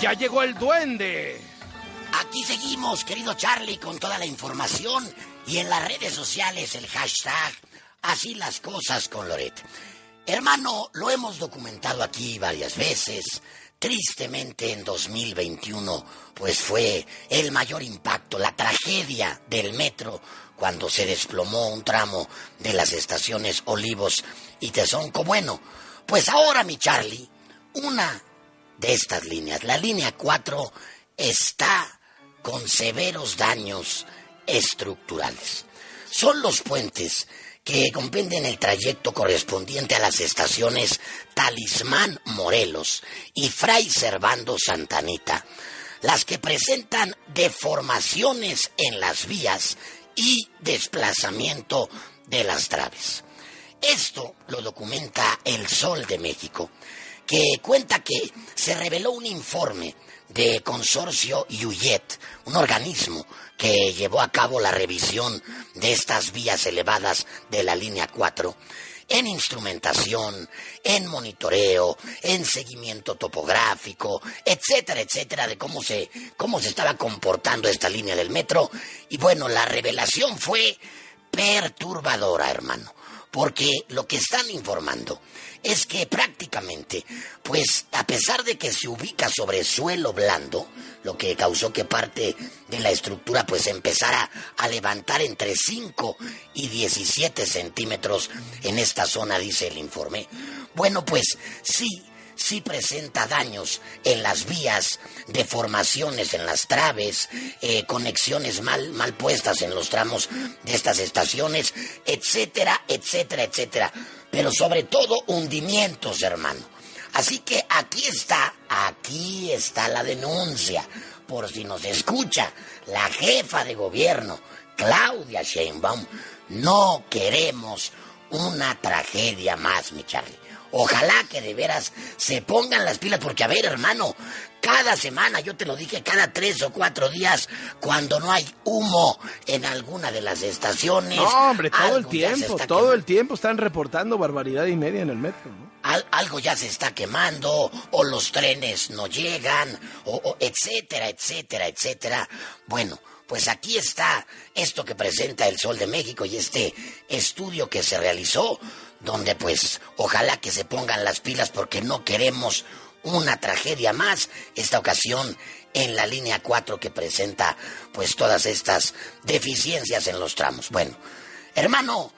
Ya llegó el duende. Aquí seguimos, querido Charlie, con toda la información y en las redes sociales el hashtag Así las cosas con Loret. Hermano, lo hemos documentado aquí varias veces. Tristemente en 2021, pues fue el mayor impacto, la tragedia del metro cuando se desplomó un tramo de las estaciones Olivos y Tezonco. Bueno, pues ahora, mi Charlie, una de estas líneas, la línea 4, está con severos daños estructurales. Son los puentes que comprenden el trayecto correspondiente a las estaciones Talismán Morelos y Fray Servando Santanita, las que presentan deformaciones en las vías y desplazamiento de las traves. Esto lo documenta El Sol de México, que cuenta que se reveló un informe de Consorcio Yuyet, un organismo que llevó a cabo la revisión de estas vías elevadas de la línea 4 en instrumentación, en monitoreo, en seguimiento topográfico, etcétera, etcétera, de cómo se, cómo se estaba comportando esta línea del metro. Y bueno, la revelación fue perturbadora, hermano, porque lo que están informando es que prácticamente, pues a pesar de que se ubica sobre suelo blando, lo que causó que parte de la estructura pues empezara a levantar entre 5 y 17 centímetros en esta zona, dice el informe. Bueno, pues sí, sí presenta daños en las vías, deformaciones en las traves, eh, conexiones mal, mal puestas en los tramos de estas estaciones, etcétera, etcétera, etcétera pero sobre todo hundimientos, hermano. Así que aquí está, aquí está la denuncia, por si nos escucha la jefa de gobierno, Claudia Sheinbaum. No queremos una tragedia más, mi Charlie. Ojalá que de veras se pongan las pilas, porque a ver, hermano, cada semana, yo te lo dije, cada tres o cuatro días, cuando no hay humo en alguna de las estaciones. No, hombre, todo el tiempo, todo el tiempo están reportando barbaridad y media en el metro, ¿no? algo ya se está quemando, o los trenes no llegan, o, etcétera, etcétera, etcétera. Bueno, pues aquí está esto que presenta el Sol de México y este estudio que se realizó, donde pues ojalá que se pongan las pilas porque no queremos una tragedia más, esta ocasión en la línea 4 que presenta pues todas estas deficiencias en los tramos. Bueno, hermano,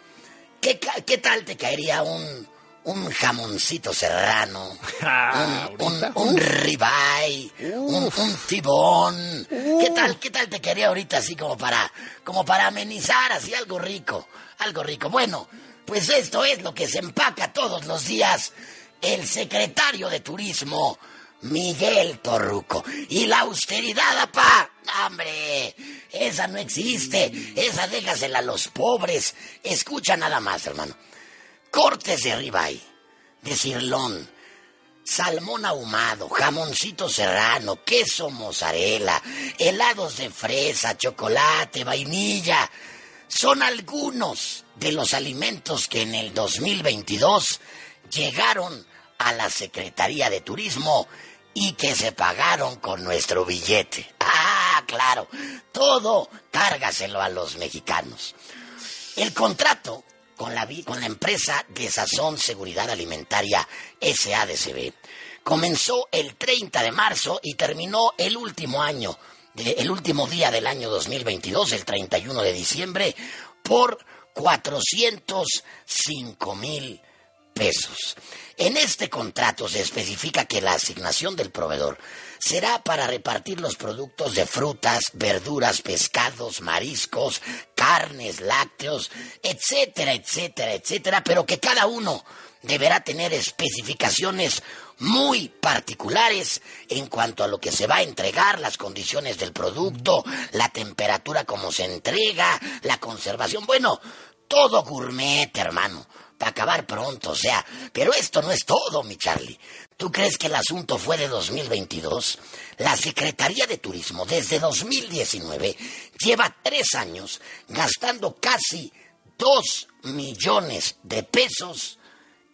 ¿qué, qué tal te caería un, un jamoncito serrano, ah, un, un, ribeye, un, un, tibón. ¿Qué tal, qué tal te quería ahorita así como para, como para amenizar así algo rico, algo rico? Bueno, pues esto es lo que se empaca todos los días el secretario de Turismo, Miguel Torruco. Y la austeridad, apá, hombre, esa no existe, esa déjasela a los pobres. Escucha nada más, hermano. Cortes de ribeye, de cirlón, salmón ahumado, jamoncito serrano, queso mozzarella, helados de fresa, chocolate, vainilla. Son algunos de los alimentos que en el 2022 llegaron a la Secretaría de Turismo y que se pagaron con nuestro billete. Ah, claro, todo cárgaselo a los mexicanos. El contrato con la, con la empresa de Sazón Seguridad Alimentaria SADCB comenzó el 30 de marzo y terminó el último año, el último día del año 2022, el 31 de diciembre, por 405 mil pesos. En este contrato se especifica que la asignación del proveedor será para repartir los productos de frutas, verduras, pescados, mariscos, carnes, lácteos, etcétera, etcétera, etcétera, pero que cada uno deberá tener especificaciones muy particulares en cuanto a lo que se va a entregar, las condiciones del producto, la temperatura como se entrega, la conservación, bueno, todo gourmet, hermano para acabar pronto, o sea, pero esto no es todo, mi Charlie. ¿Tú crees que el asunto fue de 2022? La Secretaría de Turismo desde 2019 lleva tres años gastando casi dos millones de pesos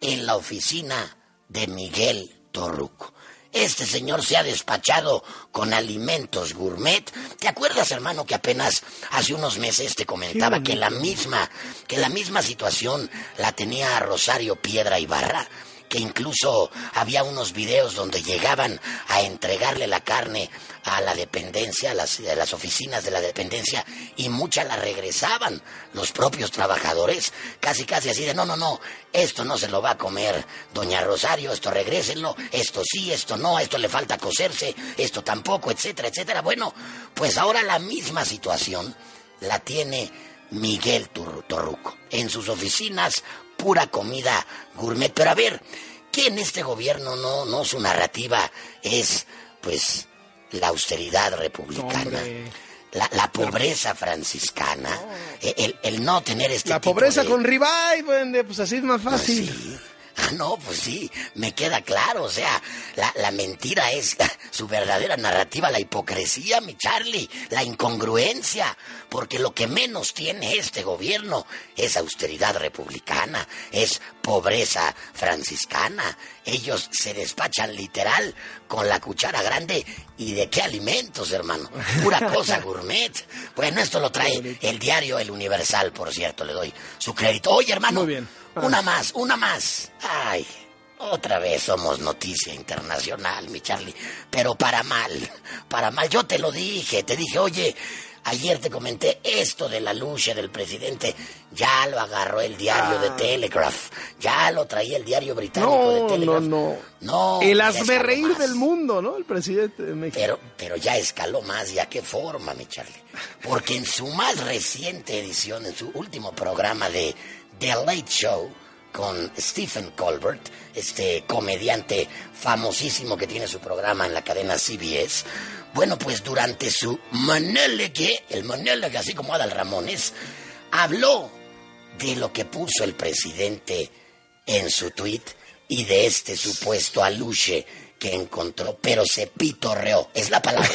en la oficina de Miguel Torruco. Este señor se ha despachado con alimentos gourmet. ¿Te acuerdas, hermano, que apenas hace unos meses te comentaba que la misma, que la misma situación la tenía Rosario Piedra Ibarra? Que incluso había unos videos donde llegaban a entregarle la carne a la dependencia, a las, oficinas de la dependencia, y muchas la regresaban los propios trabajadores, casi casi así de, no, no, no, esto no se lo va a comer doña Rosario, esto regrésenlo, esto sí, esto no, esto le falta coserse, esto tampoco, etcétera, etcétera. Bueno, pues ahora la misma situación la tiene Miguel Torruco. En sus oficinas, pura comida gourmet. Pero a ver, ¿qué en este gobierno no, no su narrativa es, pues, la austeridad republicana? La, pobreza franciscana, el, no tener este La pobreza con ribeye, pues así es más fácil. Ah, no, pues sí, me queda claro. O sea, la, mentira es su verdadera narrativa, la hipocresía, mi Charlie, la incongruencia. Porque lo que menos tiene este gobierno es austeridad republicana, es pobreza franciscana. Ellos se despachan literal con la cuchara grande. ¿Y de qué alimentos, hermano? Pura cosa gourmet. Bueno, esto lo trae el diario El Universal, por cierto, le doy su crédito. Oye, hermano. Muy bien. Una más, una más. Ay, otra vez somos noticia internacional, mi Charlie. Pero para mal, para mal. Yo te lo dije, te dije, oye, ayer te comenté esto de la lucha del presidente. Ya lo agarró el diario de ah. Telegraph. Ya lo traía el diario británico de Telegraph. No, no, no. El reír del mundo, ¿no? El presidente de México. Pero, pero ya escaló más. ¿Y a qué forma, mi Charlie? Porque en su más reciente edición, en su último programa de The Late Show con Stephen Colbert, este comediante famosísimo que tiene su programa en la cadena CBS. Bueno, pues durante su monologue, el monologue así como Adal Ramones, habló de lo que puso el presidente en su tweet y de este supuesto aluche que encontró, pero se pitorreó, es la palabra,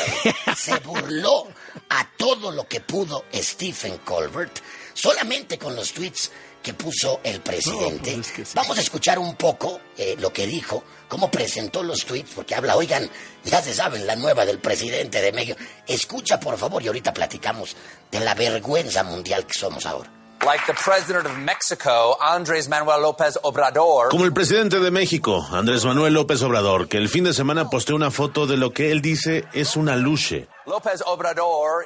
se burló a todo lo que pudo Stephen Colbert solamente con los tweets que puso el presidente. Pues Vamos a escuchar un poco eh, lo que dijo, cómo presentó los tweets, porque habla, oigan, ya se saben la nueva del presidente de México. Escucha, por favor, y ahorita platicamos de la vergüenza mundial que somos ahora. Como el presidente de México, Andrés Manuel López Obrador, que el fin de semana posteó una foto de lo que él dice es una luche. López Obrador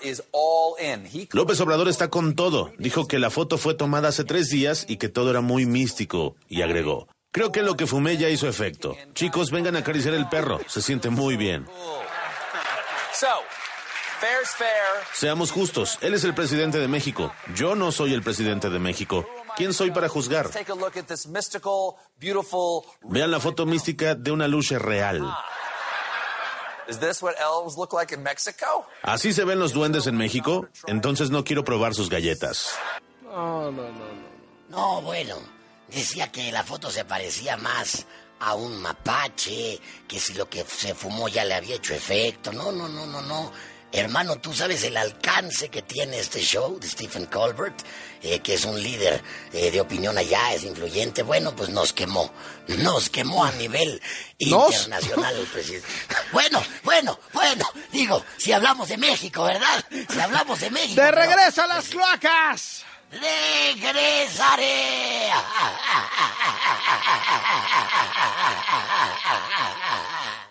López Obrador está con todo. Dijo que la foto fue tomada hace tres días y que todo era muy místico. Y agregó, creo que lo que fumé ya hizo efecto. Chicos, vengan a acariciar el perro. Se siente muy bien. Seamos justos, él es el presidente de México. Yo no soy el presidente de México. ¿Quién soy para juzgar? Vean la foto mística de una lucha real. ¿Así se ven los duendes en México? Entonces no quiero probar sus galletas. No, no, no, no. No, bueno, decía que la foto se parecía más a un mapache, que si lo que se fumó ya le había hecho efecto. No, no, no, no, no. Hermano, tú sabes el alcance que tiene este show de Stephen Colbert, eh, que es un líder eh, de opinión allá, es influyente. Bueno, pues nos quemó. Nos quemó a nivel internacional el presidente. Bueno, bueno, bueno. Digo, si hablamos de México, ¿verdad? Si hablamos de México. ¡De regreso a las cloacas! ¡Regresaré!